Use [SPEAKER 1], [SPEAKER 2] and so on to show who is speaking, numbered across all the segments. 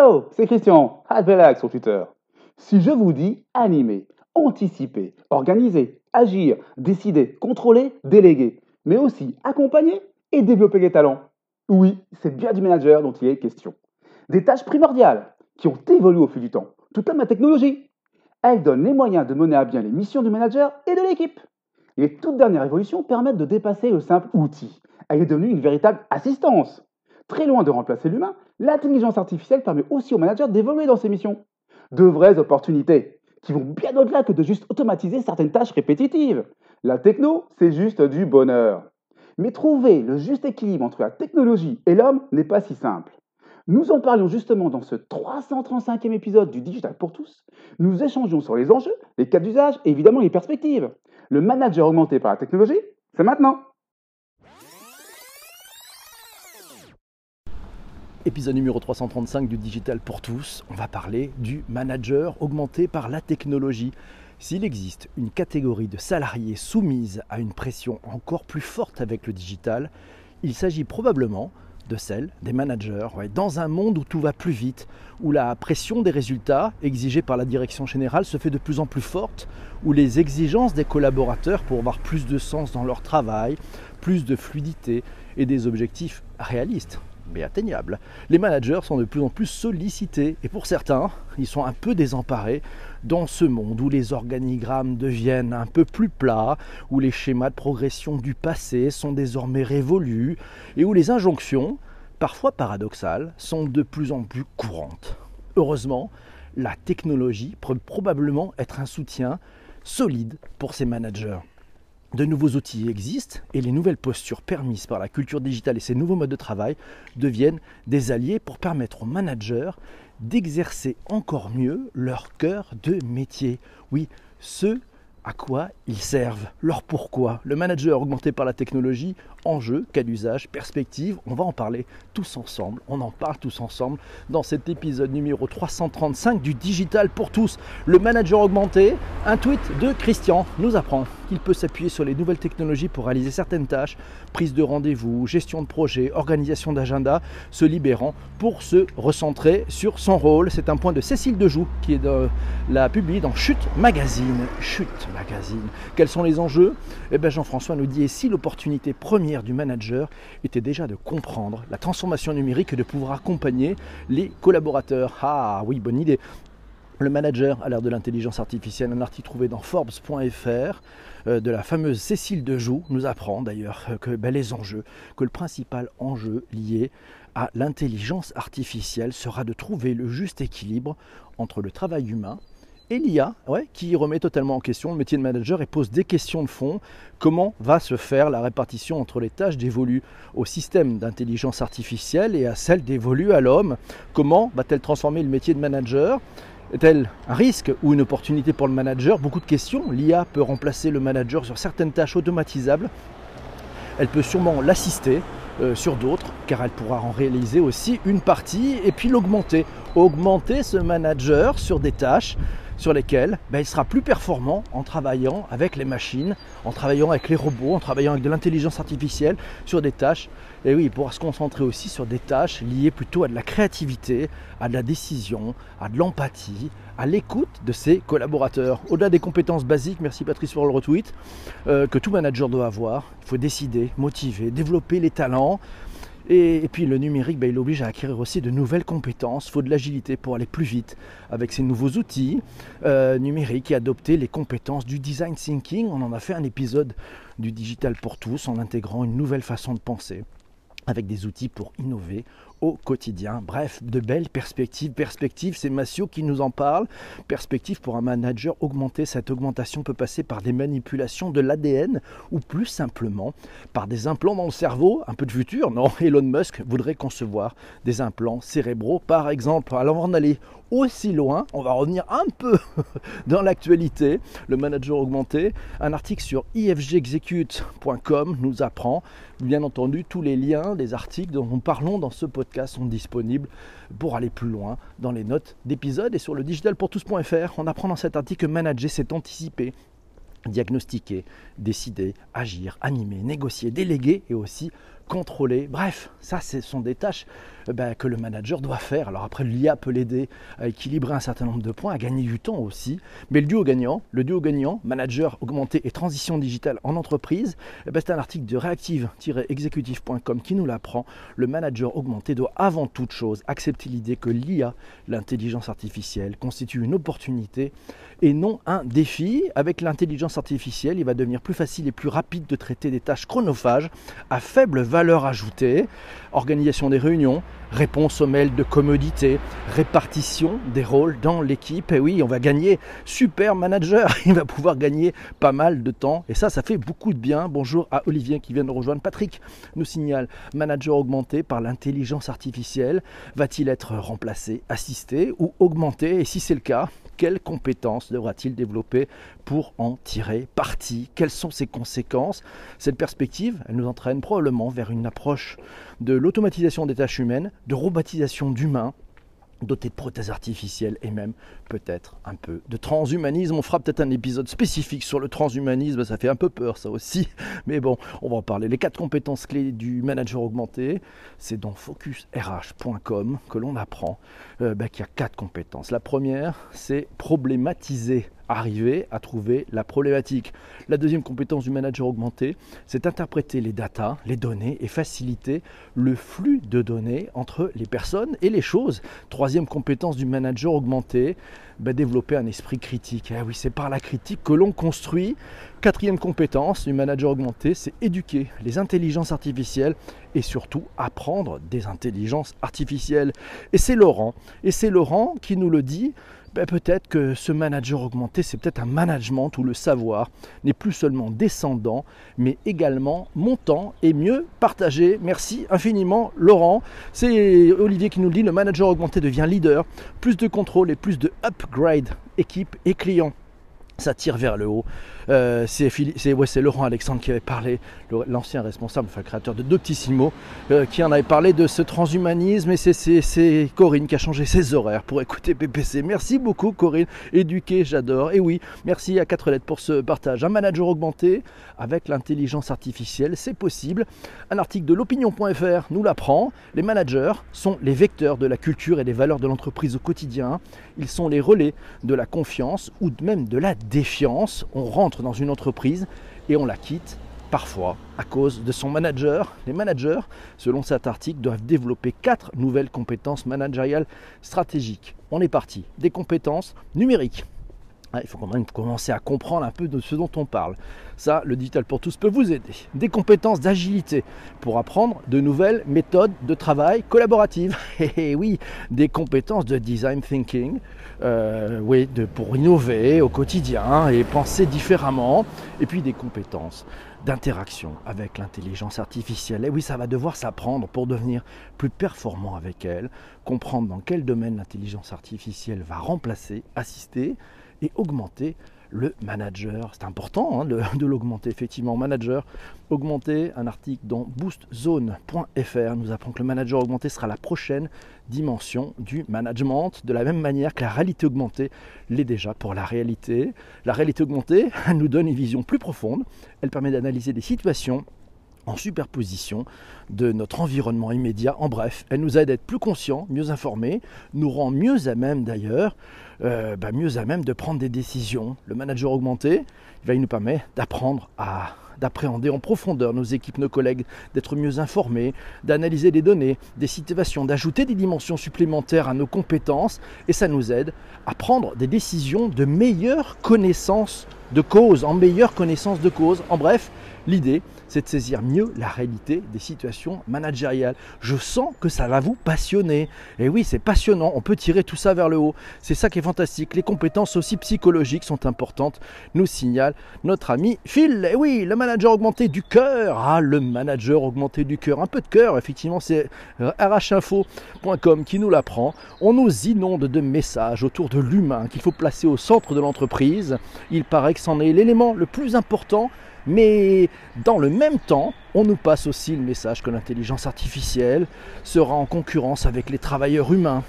[SPEAKER 1] Hello, c'est Christian, Advelax sur Twitter. Si je vous dis animer, anticiper, organiser, agir, décider, contrôler, déléguer, mais aussi accompagner et développer les talents, oui, c'est bien du manager dont il est question. Des tâches primordiales qui ont évolué au fil du temps, tout comme la technologie. Elle donne les moyens de mener à bien les missions du manager et de l'équipe. Les toutes dernières évolutions permettent de dépasser le simple outil. Elle est devenue une véritable assistance. Très loin de remplacer l'humain, l'intelligence artificielle permet aussi au manager d'évoluer dans ses missions. De vraies opportunités qui vont bien au-delà que de juste automatiser certaines tâches répétitives. La techno, c'est juste du bonheur. Mais trouver le juste équilibre entre la technologie et l'homme n'est pas si simple. Nous en parlions justement dans ce 335e épisode du Digital pour tous. Nous échangeons sur les enjeux, les cas d'usage et évidemment les perspectives. Le manager augmenté par la technologie, c'est maintenant.
[SPEAKER 2] Épisode numéro 335 du Digital pour tous, on va parler du manager augmenté par la technologie. S'il existe une catégorie de salariés soumise à une pression encore plus forte avec le digital, il s'agit probablement de celle des managers. Dans un monde où tout va plus vite, où la pression des résultats exigés par la direction générale se fait de plus en plus forte, où les exigences des collaborateurs pour avoir plus de sens dans leur travail, plus de fluidité et des objectifs réalistes mais atteignables. Les managers sont de plus en plus sollicités et pour certains, ils sont un peu désemparés dans ce monde où les organigrammes deviennent un peu plus plats, où les schémas de progression du passé sont désormais révolus et où les injonctions, parfois paradoxales, sont de plus en plus courantes. Heureusement, la technologie peut probablement être un soutien solide pour ces managers. De nouveaux outils existent et les nouvelles postures permises par la culture digitale et ces nouveaux modes de travail deviennent des alliés pour permettre aux managers d'exercer encore mieux leur cœur de métier. Oui, ce à quoi ils servent, leur pourquoi. Le manager augmenté par la technologie, enjeu, cas d'usage, perspective, on va en parler tous ensemble, on en parle tous ensemble dans cet épisode numéro 335 du Digital pour tous. Le manager augmenté, un tweet de Christian nous apprend qu'il peut s'appuyer sur les nouvelles technologies pour réaliser certaines tâches, prise de rendez-vous, gestion de projet, organisation d'agenda, se libérant pour se recentrer sur son rôle. C'est un point de Cécile Dejoux qui de, la publié dans Chute Magazine. Chute Magazine. Quels sont les enjeux? Eh bien Jean-François nous dit, et si l'opportunité première du manager était déjà de comprendre la transformation numérique et de pouvoir accompagner les collaborateurs Ah oui, bonne idée. Le manager à l'ère de l'intelligence artificielle, un article trouvé dans Forbes.fr euh, de la fameuse Cécile Dejoux nous apprend d'ailleurs que ben, les enjeux, que le principal enjeu lié à l'intelligence artificielle sera de trouver le juste équilibre entre le travail humain et l'IA, ouais, qui remet totalement en question le métier de manager et pose des questions de fond. Comment va se faire la répartition entre les tâches dévolues au système d'intelligence artificielle et à celles dévolues à l'homme? Comment va-t-elle transformer le métier de manager? Est-elle un risque ou une opportunité pour le manager? Beaucoup de questions. L'IA peut remplacer le manager sur certaines tâches automatisables. Elle peut sûrement l'assister euh, sur d'autres, car elle pourra en réaliser aussi une partie et puis l'augmenter. Augmenter ce manager sur des tâches sur lesquelles ben, il sera plus performant en travaillant avec les machines, en travaillant avec les robots, en travaillant avec de l'intelligence artificielle sur des tâches. Et oui, il pourra se concentrer aussi sur des tâches liées plutôt à de la créativité, à de la décision, à de l'empathie, à l'écoute de ses collaborateurs. Au-delà des compétences basiques, merci Patrice pour le retweet, euh, que tout manager doit avoir, il faut décider, motiver, développer les talents, et, puis le numérique, ben, il oblige à acquérir aussi de nouvelles compétences. Il faut de l'agilité pour aller plus vite avec ces nouveaux outils euh, numériques et adopter les compétences du design thinking. On en a fait un épisode du digital pour tous en intégrant une nouvelle façon de penser avec des outils pour innover au quotidien. Bref, de belles perspectives. Perspectives, c'est Massio qui nous en parle. Perspective pour un manager augmenter. Cette augmentation peut passer par des manipulations de l'ADN ou plus simplement par des implants dans le cerveau. Un peu de futur, non? Elon Musk voudrait concevoir des implants cérébraux par exemple. Alors on va en aller aussi loin. On va revenir un peu dans l'actualité. Le manager augmenté. Un article sur ifgexecute.com nous apprend, bien entendu, tous les liens des articles dont nous parlons dans ce podcast sont disponibles pour aller plus loin dans les notes d'épisode et sur le digitalpourtous.fr. On apprend dans cet article que manager, c'est anticiper diagnostiquer, décider, agir, animer, négocier, déléguer et aussi contrôler. Bref, ça, ce sont des tâches euh, ben, que le manager doit faire. Alors après, l'IA peut l'aider à équilibrer un certain nombre de points, à gagner du temps aussi. Mais le duo gagnant, le duo gagnant, manager augmenté et transition digitale en entreprise, eh ben, c'est un article de reactive-executive.com qui nous l'apprend. Le manager augmenté doit avant toute chose accepter l'idée que l'IA, l'intelligence artificielle, constitue une opportunité et non un défi. Avec l'intelligence artificielle, il va devenir plus facile et plus rapide de traiter des tâches chronophages à faible valeur ajoutée. Organisation des réunions, réponse aux mails de commodité, répartition des rôles dans l'équipe. Et oui, on va gagner super manager. Il va pouvoir gagner pas mal de temps. Et ça, ça fait beaucoup de bien. Bonjour à Olivier qui vient de rejoindre. Patrick nous signale manager augmenté par l'intelligence artificielle. Va-t-il être remplacé, assisté ou augmenté? Et si c'est le cas, quelles compétences devra-t-il développer pour en tirer parti? Quelles sont ses conséquences? Cette perspective, elle nous entraîne probablement vers une approche de l'automatisation des tâches humaines, de robotisation d'humains doté de prothèses artificielles et même peut-être un peu de transhumanisme. On fera peut-être un épisode spécifique sur le transhumanisme, ça fait un peu peur ça aussi, mais bon, on va en parler. Les quatre compétences clés du manager augmenté, c'est dans focusrh.com que l'on apprend euh, bah, qu'il y a quatre compétences. La première, c'est problématiser arriver à trouver la problématique. La deuxième compétence du manager augmenté, c'est interpréter les datas, les données et faciliter le flux de données entre les personnes et les choses. Troisième compétence du manager augmenté, ben, développer un esprit critique. Eh oui, c'est par la critique que l'on construit. Quatrième compétence du manager augmenté, c'est éduquer les intelligences artificielles et surtout apprendre des intelligences artificielles. Et c'est Laurent, et c'est Laurent qui nous le dit ben, peut-être que ce manager augmenté, c'est peut-être un management où le savoir n'est plus seulement descendant, mais également montant et mieux partagé. Merci infiniment Laurent. C'est Olivier qui nous le dit, le manager augmenté devient leader, plus de contrôle et plus de upgrade équipe et client ça vers le haut. Euh, c'est Laurent Alexandre qui avait parlé, l'ancien responsable, enfin créateur de Doctissimo, euh, qui en avait parlé de ce transhumanisme et c'est Corinne qui a changé ses horaires pour écouter PPC. Merci beaucoup Corinne, éduquée, j'adore. Et oui, merci à 4 lettres pour ce partage. Un manager augmenté avec l'intelligence artificielle, c'est possible. Un article de l'opinion.fr nous l'apprend. Les managers sont les vecteurs de la culture et des valeurs de l'entreprise au quotidien. Ils sont les relais de la confiance ou même de la défiance. On rentre dans une entreprise et on la quitte parfois à cause de son manager. Les managers, selon cet article, doivent développer quatre nouvelles compétences managériales stratégiques. On est parti. Des compétences numériques. Il faut quand même commencer à comprendre un peu de ce dont on parle. Ça, le Digital pour tous peut vous aider. Des compétences d'agilité pour apprendre de nouvelles méthodes de travail collaboratives. Et oui, des compétences de design thinking, euh, oui, de, pour innover au quotidien et penser différemment. Et puis des compétences d'interaction avec l'intelligence artificielle. Et oui, ça va devoir s'apprendre pour devenir plus performant avec elle, comprendre dans quel domaine l'intelligence artificielle va remplacer, assister et augmenter le manager. C'est important hein, de, l'augmenter, effectivement. Manager augmenter, un article dans boostzone.fr nous apprend que le manager augmenté sera la prochaine dimension du management, de la même manière que la réalité augmentée l'est déjà pour la réalité. La réalité augmentée nous donne une vision plus profonde, elle permet d'analyser des situations en superposition de notre environnement immédiat. En bref, elle nous aide à être plus conscients, mieux informés, nous rend mieux à même d'ailleurs, euh, bah, mieux à même de prendre des décisions. Le manager augmenté, il nous permet d'apprendre à d'appréhender en profondeur nos équipes, nos collègues, d'être mieux informés, d'analyser des données, des situations, d'ajouter des dimensions supplémentaires à nos compétences et ça nous aide à prendre des décisions de meilleure connaissance de cause, en meilleure connaissance de cause. En bref, l'idée, c'est de saisir mieux la réalité des situations managériales. Je sens que ça va vous passionner. Et oui, c'est passionnant, on peut tirer tout ça vers le haut. C'est ça qui est fantastique. Les compétences aussi psychologiques sont importantes, nous signale notre ami Phil. Et oui, le manager augmenté du cœur. Ah, le manager augmenté du cœur. Un peu de cœur, effectivement, c'est rhinfo.com qui nous l'apprend. On nous inonde de messages autour de l'humain qu'il faut placer au centre de l'entreprise. Il paraît que c'en est l'élément le plus important mais dans le même temps, on nous passe aussi le message que l'intelligence artificielle sera en concurrence avec les travailleurs humains.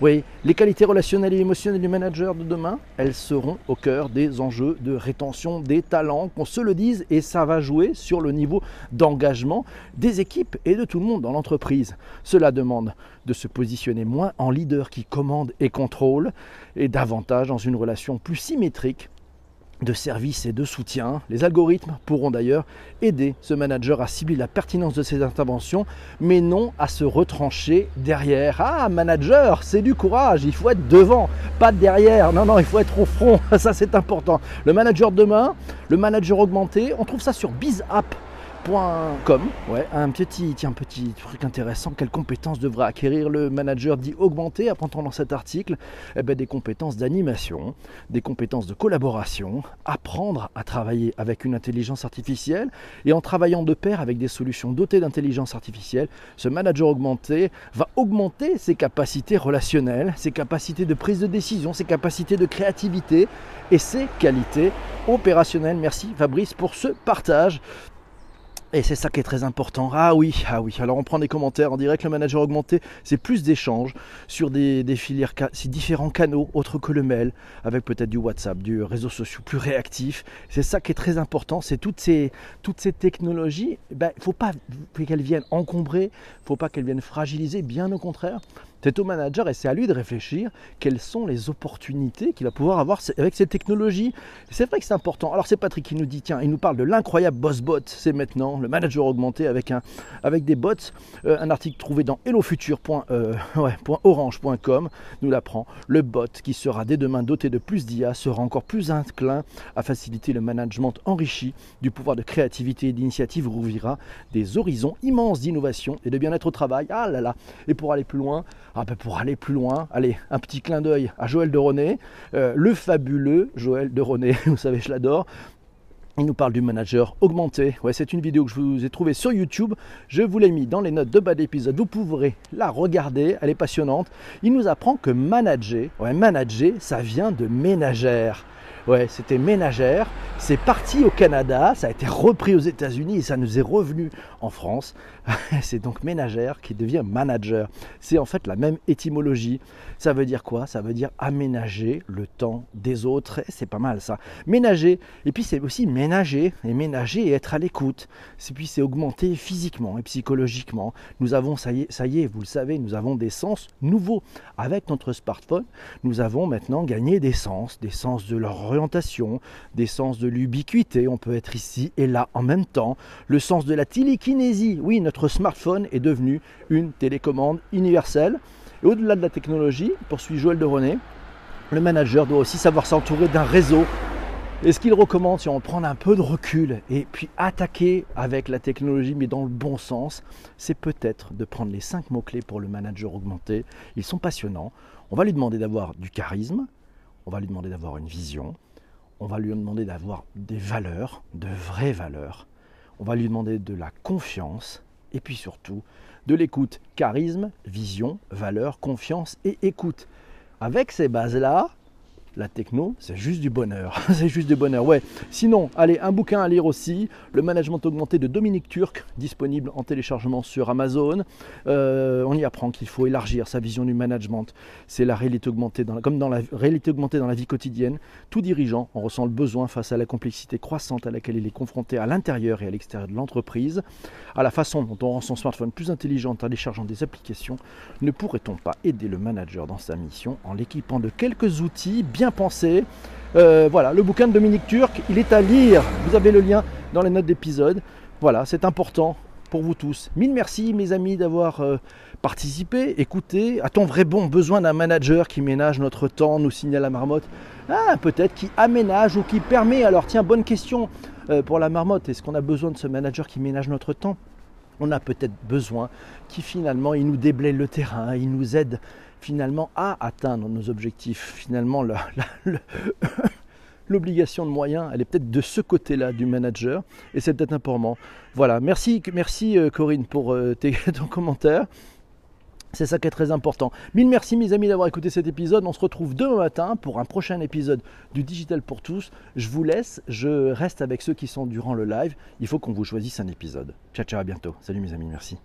[SPEAKER 2] Oui, les qualités relationnelles et émotionnelles du manager de demain, elles seront au cœur des enjeux de rétention des talents, qu'on se le dise, et ça va jouer sur le niveau d'engagement des équipes et de tout le monde dans l'entreprise. Cela demande de se positionner moins en leader qui commande et contrôle, et davantage dans une relation plus symétrique de service et de soutien. Les algorithmes pourront d'ailleurs aider ce manager à cibler la pertinence de ses interventions, mais non à se retrancher derrière. Ah, manager, c'est du courage, il faut être devant, pas derrière. Non, non, il faut être au front, ça c'est important. Le manager demain, le manager augmenté, on trouve ça sur BizApp Com, ouais, un petit, tiens, petit truc intéressant. Quelles compétences devrait acquérir le manager dit augmenté Apprend-on dans cet article? Eh ben, Des compétences d'animation, des compétences de collaboration, apprendre à travailler avec une intelligence artificielle et en travaillant de pair avec des solutions dotées d'intelligence artificielle, ce manager augmenté va augmenter ses capacités relationnelles, ses capacités de prise de décision, ses capacités de créativité et ses qualités opérationnelles. Merci Fabrice pour ce partage. Et c'est ça qui est très important. Ah oui, ah oui. Alors on prend des commentaires en direct. Le manager augmenté, c'est plus d'échanges sur des, filières, différents canaux autres que le mail, avec peut-être du WhatsApp, du réseau social plus réactif. C'est ça qui est très important. C'est toutes ces, toutes ces technologies. Il ben, ne faut pas qu'elles viennent encombrer, il ne faut pas qu'elles viennent fragiliser. Bien au contraire, c'est au manager et c'est à lui de réfléchir quelles sont les opportunités qu'il va pouvoir avoir avec ces technologies. C'est vrai que c'est important. Alors c'est Patrick qui nous dit, tiens, il nous parle de l'incroyable boss bot, c'est maintenant le manager augmenté avec, un, avec des bots. Euh, un article trouvé dans hellofuture.orange.com euh, nous l'apprend. Le bot qui sera dès demain doté de plus d'IA sera encore plus inclin à faciliter le management enrichi du pouvoir de créativité et d'initiative rouvrira des horizons immenses d'innovation et de bien-être au travail. Ah là là Et pour aller plus loin, ah ben pour aller plus loin, allez, un petit clin d'œil à Joël de René, euh, le fabuleux Joël de René, vous savez, je l'adore. Il nous parle du manager augmenté. Ouais, c'est une vidéo que je vous ai trouvée sur YouTube. Je vous l'ai mis dans les notes de bas d'épisode. Vous pourrez la regarder. Elle est passionnante. Il nous apprend que manager, manager, ça vient de ménagère. Ouais, c'était ménagère. C'est parti au Canada, ça a été repris aux États-Unis et ça nous est revenu en France. c'est donc ménagère qui devient manager. C'est en fait la même étymologie. Ça veut dire quoi? Ça veut dire aménager le temps des autres. C'est pas mal ça. Ménager. Et puis c'est aussi ménager. Et ménager et être à l'écoute. Et puis c'est augmenter physiquement et psychologiquement. Nous avons, ça y, est, ça y est, vous le savez, nous avons des sens nouveaux. Avec notre smartphone, nous avons maintenant gagné des sens. Des sens de leur des sens de l'ubiquité. On peut être ici et là en même temps. Le sens de la télékinésie. Oui, notre notre smartphone est devenu une télécommande universelle. Et au-delà de la technologie, poursuit Joël de René, le manager doit aussi savoir s'entourer d'un réseau. Et ce qu'il recommande, si on prend un peu de recul et puis attaquer avec la technologie, mais dans le bon sens, c'est peut-être de prendre les cinq mots-clés pour le manager augmenté. Ils sont passionnants. On va lui demander d'avoir du charisme, on va lui demander d'avoir une vision, on va lui demander d'avoir des valeurs, de vraies valeurs, on va lui demander de la confiance et puis surtout de l'écoute. Charisme, vision, valeur, confiance et écoute. Avec ces bases-là, la techno, c'est juste du bonheur. c'est juste du bonheur, ouais. Sinon, allez, un bouquin à lire aussi, Le management augmenté de Dominique Turc, disponible en téléchargement sur Amazon. Euh, on y apprend qu'il faut élargir sa vision du management. C'est la réalité augmentée, dans comme dans la réalité augmentée dans la vie quotidienne. Tout dirigeant en ressent le besoin face à la complexité croissante à laquelle il est confronté à l'intérieur et à l'extérieur de l'entreprise. À la façon dont on rend son smartphone plus intelligent en téléchargeant des applications, ne pourrait-on pas aider le manager dans sa mission en l'équipant de quelques outils bien pensé. Euh, voilà, le bouquin de Dominique Turc, il est à lire. Vous avez le lien dans les notes d'épisode. Voilà, c'est important pour vous tous. Mille merci mes amis d'avoir euh, participé, écouté. A-t-on vrai bon besoin d'un manager qui ménage notre temps, nous signale la marmotte? Ah, peut-être qui aménage ou qui permet. Alors tiens, bonne question euh, pour la marmotte. Est-ce qu'on a besoin de ce manager qui ménage notre temps? On a peut-être besoin qui finalement il nous déblaye le terrain, il nous aide finalement à atteindre nos objectifs. Finalement, l'obligation de moyens, elle est peut-être de ce côté-là du manager, et c'est peut-être important. Voilà, merci, merci euh, Corinne pour euh, ton commentaire. C'est ça qui est très important. Mille merci mes amis d'avoir écouté cet épisode. On se retrouve demain matin pour un prochain épisode du Digital pour tous. Je vous laisse, je reste avec ceux qui sont durant le live. Il faut qu'on vous choisisse un épisode. Ciao ciao, à bientôt. Salut mes amis, merci.